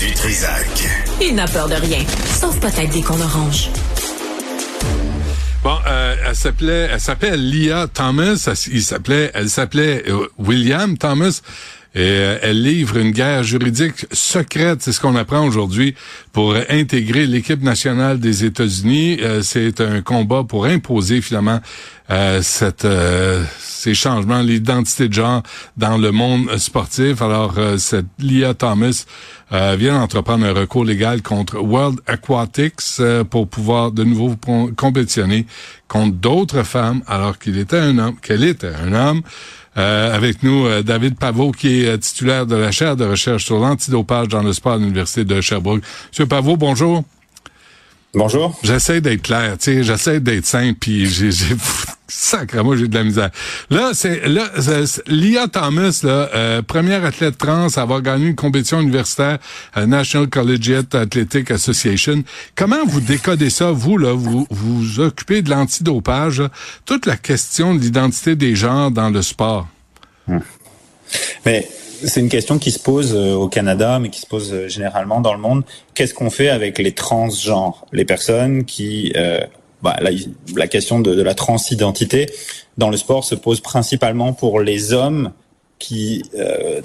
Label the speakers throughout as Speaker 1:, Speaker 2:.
Speaker 1: Du Trisac.
Speaker 2: Il n'a peur de rien, sauf peut-être des qu'on orange.
Speaker 3: Bon, euh, elle s'appelait, elle s'appelle Lia Thomas. Il s'appelait, elle s'appelait euh, William Thomas. Et euh, elle livre une guerre juridique secrète, c'est ce qu'on apprend aujourd'hui, pour intégrer l'équipe nationale des États-Unis. Euh, c'est un combat pour imposer finalement euh, cette, ces changements, l'identité de genre dans le monde sportif. Alors, cette Lia Thomas vient d'entreprendre un recours légal contre World Aquatics pour pouvoir de nouveau compétitionner contre d'autres femmes alors qu'il était un homme, qu'elle était un homme. Euh, avec nous, euh, David Pavot, qui est euh, titulaire de la chaire de recherche sur l'antidopage dans le sport à l'Université de Sherbrooke. Monsieur Pavot, bonjour.
Speaker 4: Bonjour.
Speaker 3: J'essaie d'être clair, tu sais, j'essaie d'être simple, puis j'ai, j'ai moi j'ai de la misère. Là, c'est là, Lia Thomas, là, euh, première athlète trans à avoir gagné une compétition universitaire à National Collegiate Athletic Association. Comment vous décodez ça, vous là, vous vous occupez de l'antidopage, toute la question de l'identité des genres dans le sport.
Speaker 4: Hmm. Mais c'est une question qui se pose euh, au Canada, mais qui se pose euh, généralement dans le monde. Qu'est-ce qu'on fait avec les transgenres, les personnes qui euh, bah, la, la, question de, de, la transidentité dans le sport se pose principalement pour les hommes qui, euh,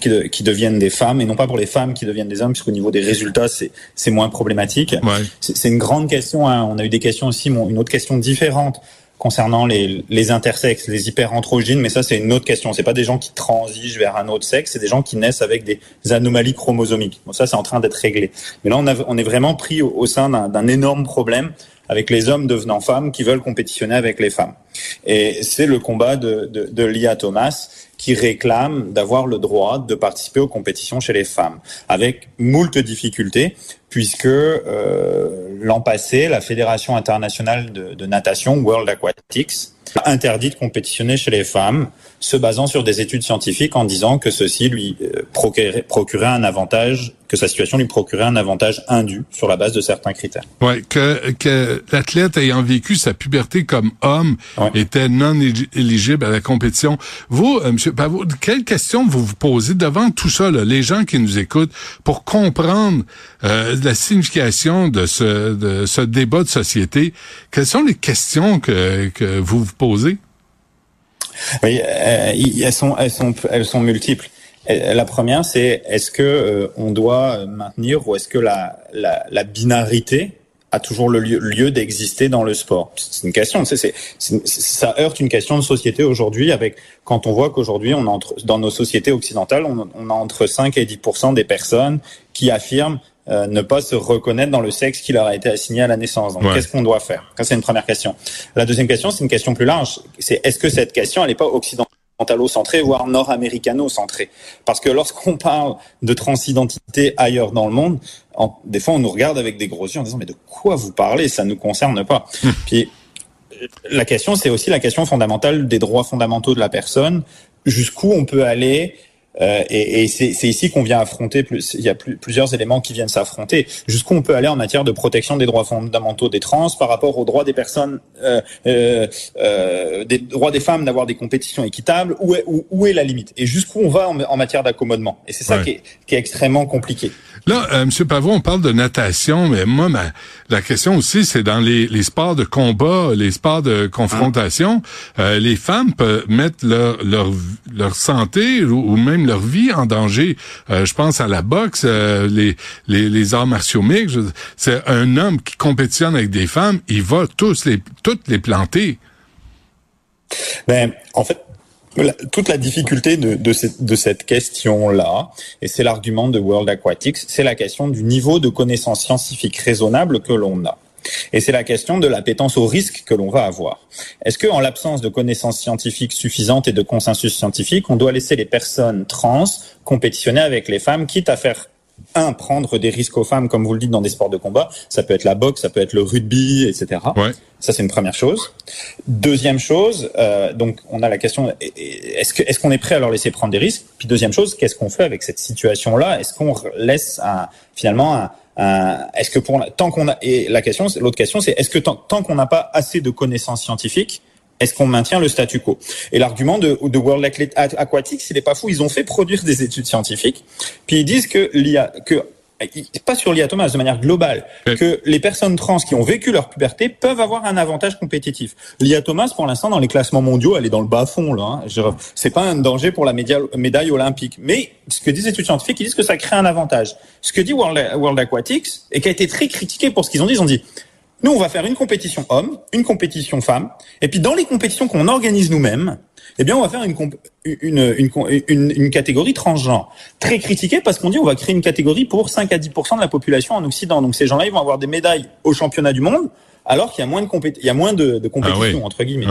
Speaker 4: qui, qui, deviennent des femmes et non pas pour les femmes qui deviennent des hommes, puisqu'au niveau des résultats, c'est moins problématique. Ouais. C'est une grande question. Hein. On a eu des questions aussi, une autre question différente concernant les, les intersexes, les hyperandrogynes, mais ça c'est une autre question. C'est pas des gens qui transigent vers un autre sexe, c'est des gens qui naissent avec des anomalies chromosomiques. Bon, ça c'est en train d'être réglé. Mais là on, a, on est vraiment pris au, sein d'un énorme problème avec les hommes devenant femmes qui veulent compétitionner avec les femmes. Et c'est le combat de, de, de Lia Thomas qui réclame d'avoir le droit de participer aux compétitions chez les femmes, avec moult difficultés, puisque euh, l'an passé, la Fédération internationale de, de natation, World Aquatics, interdit de compétitionner chez les femmes, se basant sur des études scientifiques en disant que ceci lui euh, procurait, un avantage, que sa situation lui procurait un avantage indu sur la base de certains critères.
Speaker 3: Ouais, que, que l'athlète ayant vécu sa puberté comme homme était non éligible à la compétition. Vous, euh, Monsieur Pavot, quelle question vous vous posez devant tout ça, là, les gens qui nous écoutent, pour comprendre euh, la signification de ce, de ce débat de société? Quelles sont les questions que, que vous vous posez?
Speaker 4: Oui, euh, elles sont, elles sont, elles sont multiples. La première, c'est est-ce que euh, on doit maintenir ou est-ce que la, la, binarité a toujours le lieu, d'exister dans le sport? C'est une question. Ça heurte une question de société aujourd'hui. Avec quand on voit qu'aujourd'hui, on entre dans nos sociétés occidentales, on a entre 5 et 10% des personnes qui affirment euh, ne pas se reconnaître dans le sexe qui leur a été assigné à la naissance. Donc, qu'est-ce qu'on doit faire? Ça, c'est une première question. La deuxième question, c'est une question plus large. C'est est-ce que cette question, elle n'est pas occidentalo-centrée, voire nord-américano-centrée? Parce que lorsqu'on parle de transidentité ailleurs dans le monde, des fois, on nous regarde avec des gros yeux en disant mais de quoi vous parlez? Ça nous concerne pas. Hum. Puis la question, c'est aussi la question fondamentale des droits fondamentaux de la personne. Jusqu'où on peut aller euh, et, et c'est ici qu'on vient affronter, plus, il y a plus, plusieurs éléments qui viennent s'affronter. Jusqu'où on peut aller en matière de protection des droits fondamentaux des trans par rapport aux droits des personnes, euh, euh, euh des droits des femmes d'avoir des compétitions équitables, où est, où, où est la limite Et jusqu'où on va en, matière d'accommodement Et c'est ça qui, est, qui, est, extrêmement compliqué.
Speaker 3: Là, euh, M. Pavot, on parle de natation, mais moi, ma, la question aussi, c'est dans les, les, sports de combat, les sports de confrontation, euh, les femmes peuvent mettre leur, leur, leur santé ou, même leur vie en danger. Euh, je pense à la boxe, euh, les, les, les, arts martiaux mixtes. C'est un homme qui compétitionne avec des femmes, il va tous les, toutes les planter.
Speaker 4: Ben, en fait, toute la difficulté de, de, de cette question-là, et c'est l'argument de World Aquatics, c'est la question du niveau de connaissance scientifique raisonnable que l'on a. Et c'est la question de l'appétence au risque que l'on va avoir. Est-ce que, en l'absence de connaissances scientifiques suffisantes et de consensus scientifique, on doit laisser les personnes trans compétitionner avec les femmes, quitte à faire un, prendre des risques aux femmes, comme vous le dites, dans des sports de combat. Ça peut être la boxe, ça peut être le rugby, etc. Ouais. Ça, c'est une première chose. Deuxième chose, euh, donc on a la question est-ce que est-ce qu'on est prêt à leur laisser prendre des risques? Puis deuxième chose, qu'est-ce qu'on fait avec cette situation-là? Est-ce qu'on laisse un, finalement un, est-ce que pour tant qu'on a et la question, l'autre question, c'est est-ce que tant, tant qu'on n'a pas assez de connaissances scientifiques, est-ce qu'on maintient le statu quo? Et l'argument de, de World Aquatics, il n'est pas fou. Ils ont fait produire des études scientifiques, puis ils disent que l'IA, que pas sur Lia Thomas, de manière globale, que les personnes trans qui ont vécu leur puberté peuvent avoir un avantage compétitif. Lia Thomas, pour l'instant, dans les classements mondiaux, elle est dans le bas fond là. Hein. C'est pas un danger pour la médaille olympique, mais ce que disent les études scientifiques, ils disent que ça crée un avantage. Ce que dit World, World Aquatics et qui a été très critiqué pour ce qu'ils ont dit, ils ont dit nous, on va faire une compétition homme, une compétition femme, et puis dans les compétitions qu'on organise nous-mêmes, eh bien, on va faire une, une, une, une, catégorie transgenre. Très critiquée parce qu'on dit on va créer une catégorie pour 5 à 10% de la population en Occident. Donc ces gens-là, ils vont avoir des médailles au championnat du monde, alors qu'il y a moins de compét il y a moins de, de compétition ah entre guillemets.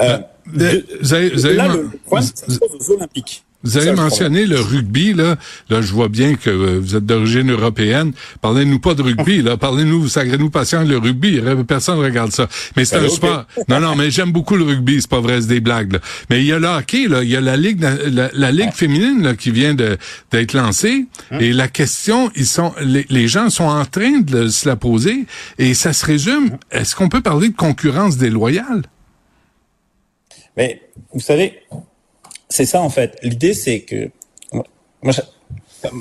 Speaker 3: Euh, vous avez, vous avez là, le problème, c'est aux Olympiques. Vous avez mentionné le rugby, là. Là, je vois bien que euh, vous êtes d'origine européenne. Parlez-nous pas de rugby, là. Parlez-nous, sacrez-nous patient le rugby. Personne ne regarde ça. Mais c'est un sport. Non, non, mais j'aime beaucoup le rugby. C'est pas vrai, c'est des blagues, là. Mais il y a le hockey, là. Il y a la ligue, la, ligue féminine, là, qui vient d'être lancée. Hein? Et la question, ils sont, les, les, gens sont en train de se la poser. Et ça se résume. Est-ce qu'on peut parler de concurrence déloyale?
Speaker 4: Mais, vous savez, c'est ça en fait. L'idée c'est que moi,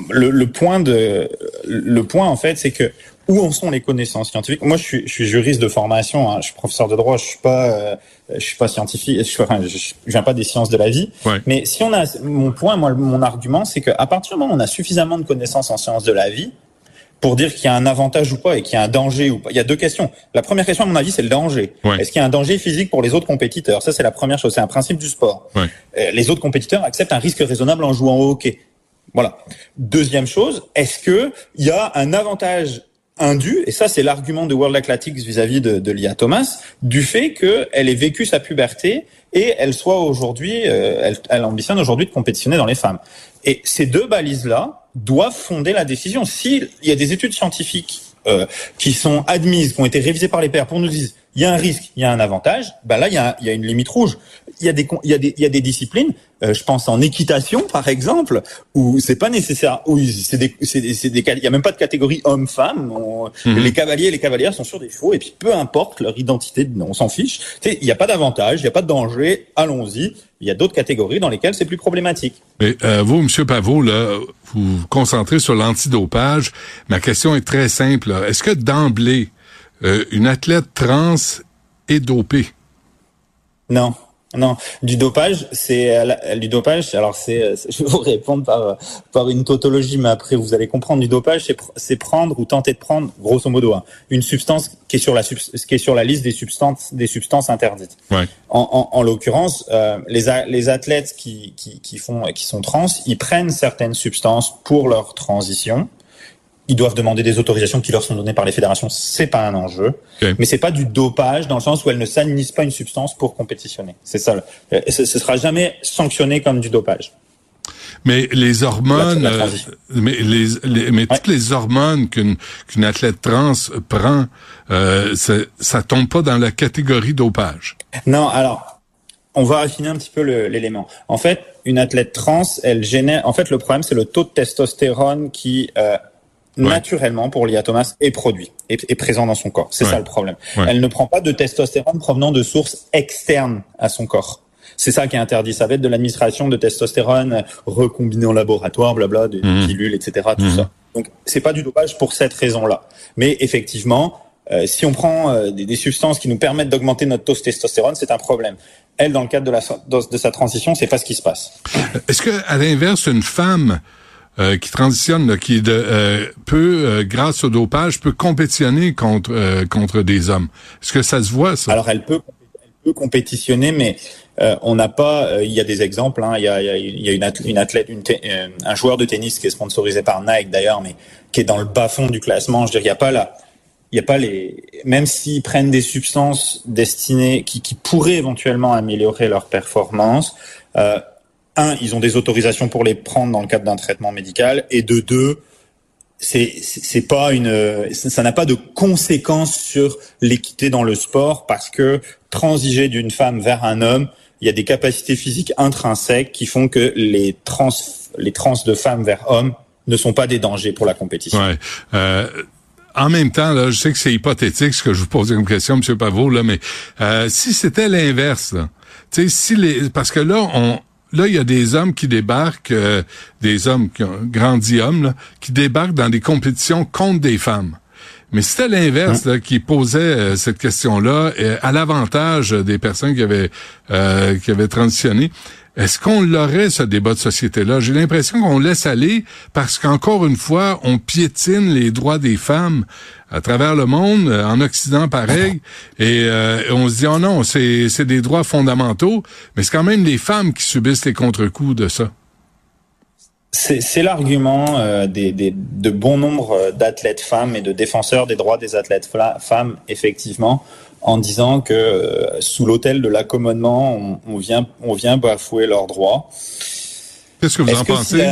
Speaker 4: le, le, point de le point en fait c'est que où en sont les connaissances scientifiques? Moi, je suis, je suis juriste de formation, hein, je suis professeur de droit, je suis pas, euh, je suis pas scientifique, je, enfin, je, viens pas des sciences de la vie. Mais si on a mon point, moi, mon argument, c'est qu'à partir du moment où on a suffisamment de connaissances en sciences de la vie, pour dire qu'il y a un avantage ou pas et qu'il y a un danger ou pas. Il y a deux questions. La première question, à mon avis, c'est le danger. Est-ce qu'il y a un danger physique pour les autres compétiteurs? Ça, c'est la première chose. C'est un principe du sport. Euh, les autres compétiteurs acceptent un risque raisonnable en jouant au hockey. Voilà. Deuxième chose, est-ce que il y a un avantage indu, et ça c'est l'argument de World Athletics vis-à-vis de, de Lia Thomas, du fait qu'elle ait vécu sa puberté et elle soit aujourd'hui, euh, elle, elle ambitionne aujourd'hui de compétitionner dans les femmes. Et ces deux balises-là, doivent fonder la décision. S'il y a des études scientifiques euh, qui sont admises, qui ont été révisées par les pairs pour nous dire il y a un risque, il y a un avantage, ben là il y a, il y a une limite rouge. Il y a des il y a des il y a des disciplines, euh, je pense en équitation par exemple, où c'est pas nécessaire, où c'est des c'est des, des il y a même pas de catégorie homme-femme. Mhm. Les cavaliers et les cavalières sont sur des chevaux et puis peu importe leur identité, on s'en fiche. Tu sais, il n'y a pas d'avantage, il n'y a pas de danger, allons-y. Il y a d'autres catégories dans lesquelles c'est plus problématique.
Speaker 3: Mais euh, vous, Monsieur Pavot, là, vous vous concentrez sur l'antidopage. Ma question est très simple. Est-ce que d'emblée euh, une athlète trans est dopée?
Speaker 4: Non. Non, du dopage, c'est euh, du dopage. Alors c'est, euh, je vais vous répondre par par une tautologie, mais après vous allez comprendre. Du dopage, c'est prendre ou tenter de prendre, grosso modo, hein, une substance qui est sur la qui est sur la liste des substances des substances interdites. Ouais. En, en, en l'occurrence, les les athlètes qui, qui qui font qui sont trans, ils prennent certaines substances pour leur transition ils doivent demander des autorisations qui leur sont données par les fédérations. C'est pas un enjeu, okay. mais c'est pas du dopage dans le sens où elles ne s'administrent pas une substance pour compétitionner. C'est ça. Ce, ce sera jamais sanctionné comme du dopage.
Speaker 3: Mais les hormones, euh, mais les, mais toutes les hormones qu'une qu'une athlète trans prend, euh, ça, ça tombe pas dans la catégorie dopage.
Speaker 4: Non, alors on va affiner un petit peu l'élément. En fait, une athlète trans, elle génère. En fait, le problème c'est le taux de testostérone qui euh, naturellement pour Lia Thomas est produit, est, est présent dans son corps. C'est ça le problème. Elle ne prend pas de testostérone provenant de sources externes à son corps. C'est ça qui est interdit. Ça va être de l'administration de testostérone recombinée en laboratoire, blabla, des mhm. pilules, etc. Tout mhm. ça. Donc c'est pas du dopage pour cette raison-là. Mais effectivement, euh, si on prend euh, des, des, substances qui nous permettent d'augmenter notre taux de testostérone, c'est un problème. Elle, dans le cadre de, la, de sa transition, c'est pas ce qui se passe.
Speaker 3: Est-ce que, à l'inverse, une femme euh, qui transitionne, qui de, euh, peut, euh, grâce au dopage, peut compétitionner contre contre des hommes. Est-ce que ça se voit ça?
Speaker 4: Alors elle peut, elle peut compétitionner, mais on n'a pas. Il y a des exemples. Hein, il, y a, il y a une athlète, une athlète un joueur de tennis qui est sponsorisé par Nike d'ailleurs, mais qui est dans le bas fond du classement. Je veux dire, il n'y a pas là. Il y a pas les. Même s'ils prennent des substances destinées qui, qui pourraient éventuellement améliorer leur performance. Euh, un, ils ont des autorisations pour les prendre dans le cadre d'un traitement médical, et de deux, c'est c'est pas une ça n'a pas de conséquences sur l'équité dans le sport parce que transiger d'une femme vers un homme, il y a des capacités physiques intrinsèques qui font que les trans les trans de femmes vers hommes ne sont pas des dangers pour la compétition.
Speaker 3: Ouais. Euh, en même temps, là, je sais que c'est hypothétique ce que je vous pose comme question, Monsieur Pavot, là, mais euh, si c'était l'inverse, si les, parce que là, on, là, il y a des hommes qui débarquent, euh, des hommes qui ont grandi hommes, qui débarquent dans des compétitions contre des femmes. Mais c'était l'inverse hein? qui posait euh, cette question-là à l'avantage des personnes qui avaient euh, qui avaient transitionné. Est-ce qu'on l'aurait, ce débat de société-là? J'ai l'impression qu'on laisse aller parce qu'encore une fois, on piétine les droits des femmes à travers le monde, euh, en Occident pareil, et, on se dit, oh non, c'est des droits fondamentaux, mais c'est quand même les femmes qui subissent les contre-coups de ça.
Speaker 4: C'est l'argument euh, des, des, de bon nombre d'athlètes femmes et de défenseurs des droits des athlètes femmes, effectivement, en disant que euh, sous l'autel de l'accommodement, on, on, vient, on vient bafouer leurs droits.
Speaker 3: Qu'est-ce que vous en pensez?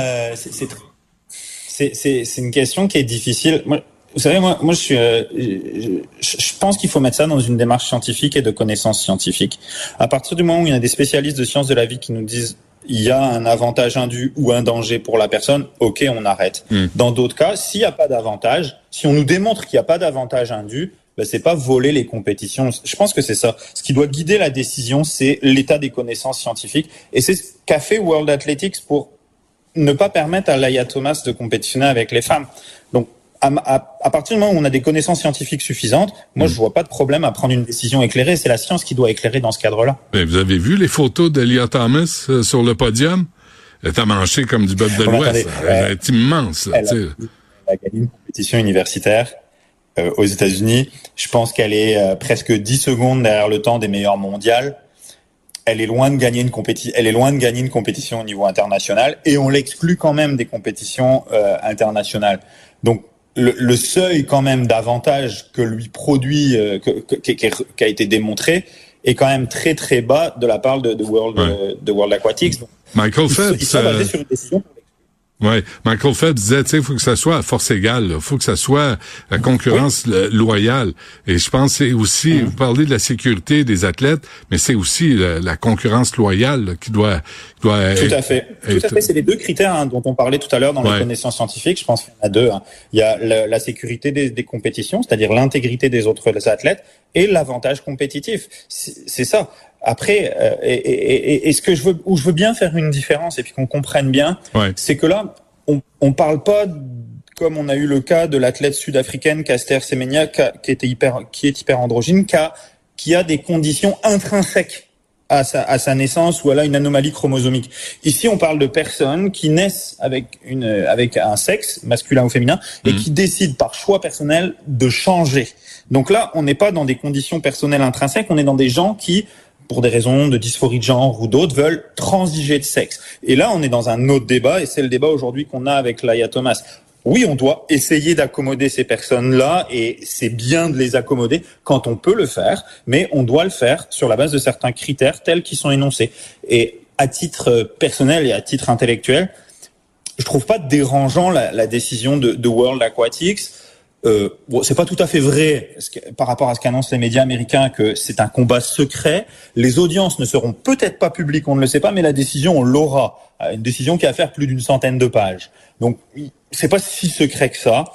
Speaker 4: C'est une question qui est difficile. Moi, vous savez, moi, moi je, suis, euh, je, je pense qu'il faut mettre ça dans une démarche scientifique et de connaissances scientifiques. À partir du moment où il y a des spécialistes de sciences de la vie qui nous disent il y a un avantage indu ou un danger pour la personne, ok, on arrête. Hmm. Dans d'autres cas, s'il n'y a pas d'avantage, si on nous démontre qu'il n'y a pas d'avantage indu, ben, c'est pas voler les compétitions. Je pense que c'est ça. Ce qui doit guider la décision, c'est l'état des connaissances scientifiques. Et c'est ce qu'a fait World Athletics pour ne pas permettre à Laia Thomas de compétitionner avec les femmes. Donc, à, partir du moment où on a des connaissances scientifiques suffisantes, moi, je mm. vois pas de problème à prendre une décision éclairée. C'est la science qui doit éclairer dans ce cadre-là.
Speaker 3: vous avez vu les photos d'Elia Thomas euh, sur le podium? Elle est manché comme du bœuf de l'Ouest. Elle est immense.
Speaker 4: elle, a, gagné une compétition universitaire euh, aux États-Unis. Je pense qu'elle est euh, presque 10 secondes derrière le temps des meilleurs mondiales. Elle est loin de gagner une compétition. Elle est loin de gagner une compétition au niveau international et on l'exclut quand même des compétitions internationales. Donc le, seuil quand même d'avantage que lui produit, euh, qui a été démontré, est quand même très très bas de la part de, World, de World Aquatics.
Speaker 3: Michael Phelps. Euh, sur une décision oui, Michael Phelps disait, tu sais, il faut que ça soit à force égale, il faut que ça soit la concurrence loyale. Et je pense c'est aussi, mm. vous parlez de la sécurité des athlètes, mais c'est aussi la, concurrence loyale qui doit, doit
Speaker 4: Tout à fait. Tout à fait, c'est les deux critères hein, dont on parlait tout à l'heure dans les connaissances scientifiques. Je pense qu'il y en a deux. Hein. Il y a la, sécurité des, des compétitions, c'est-à-dire l'intégrité des autres athlètes, et l'avantage compétitif. C'est ça. Après, euh, et, et, ce que je veux, où je veux bien faire une différence et puis qu'on comprenne bien, c'est que là, on, on parle pas comme on a eu le cas de l'athlète sud-africaine Caster Semenya, qui, était hyper, qui est hyper androgyne, qui a, qui a des conditions intrinsèques à sa, à sa naissance ou à là une anomalie chromosomique. Ici, on parle de personnes qui naissent avec une avec un sexe masculin ou féminin et mhm. qui décident par choix personnel de changer. Donc là, on n'est pas dans des conditions personnelles intrinsèques, on est dans des gens qui pour des raisons de dysphorie de genre ou d'autres, veulent transiger de sexe. Et là, on est dans un autre débat, et c'est le débat aujourd'hui qu'on a avec Laia Thomas. Oui, on doit essayer d'accommoder ces personnes-là, et c'est bien de les accommoder quand on peut le faire, mais on doit le faire sur la base de certains critères tels qu'ils sont énoncés. Et à titre personnel et à titre intellectuel, je trouve pas dérangeant la, la décision de, de World Aquatics euh, bon, c'est pas tout à fait vrai par rapport à ce qu'annoncent les médias américains que c'est un combat secret. Les audiences ne seront peut-être pas publiques, on ne le sait pas, mais la décision on l'aura. Euh, une décision qui va faire plus d'une centaine de pages. Donc c'est pas si secret que ça.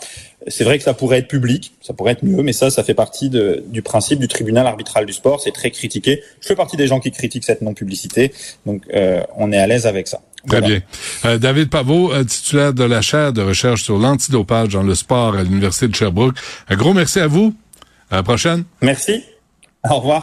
Speaker 4: C'est vrai que ça pourrait être public, ça pourrait être mieux, mais ça, ça fait partie du principe du tribunal arbitral du sport. C'est très critiqué. Je fais partie des gens qui critiquent cette non-publicité, donc euh, on est à l'aise avec ça.
Speaker 3: Très bien. Euh, David Pavot, euh, titulaire de la chaire de recherche sur l'antidopage dans le sport à l'Université de Sherbrooke. Un gros merci à vous. À la prochaine.
Speaker 4: Merci. Au revoir.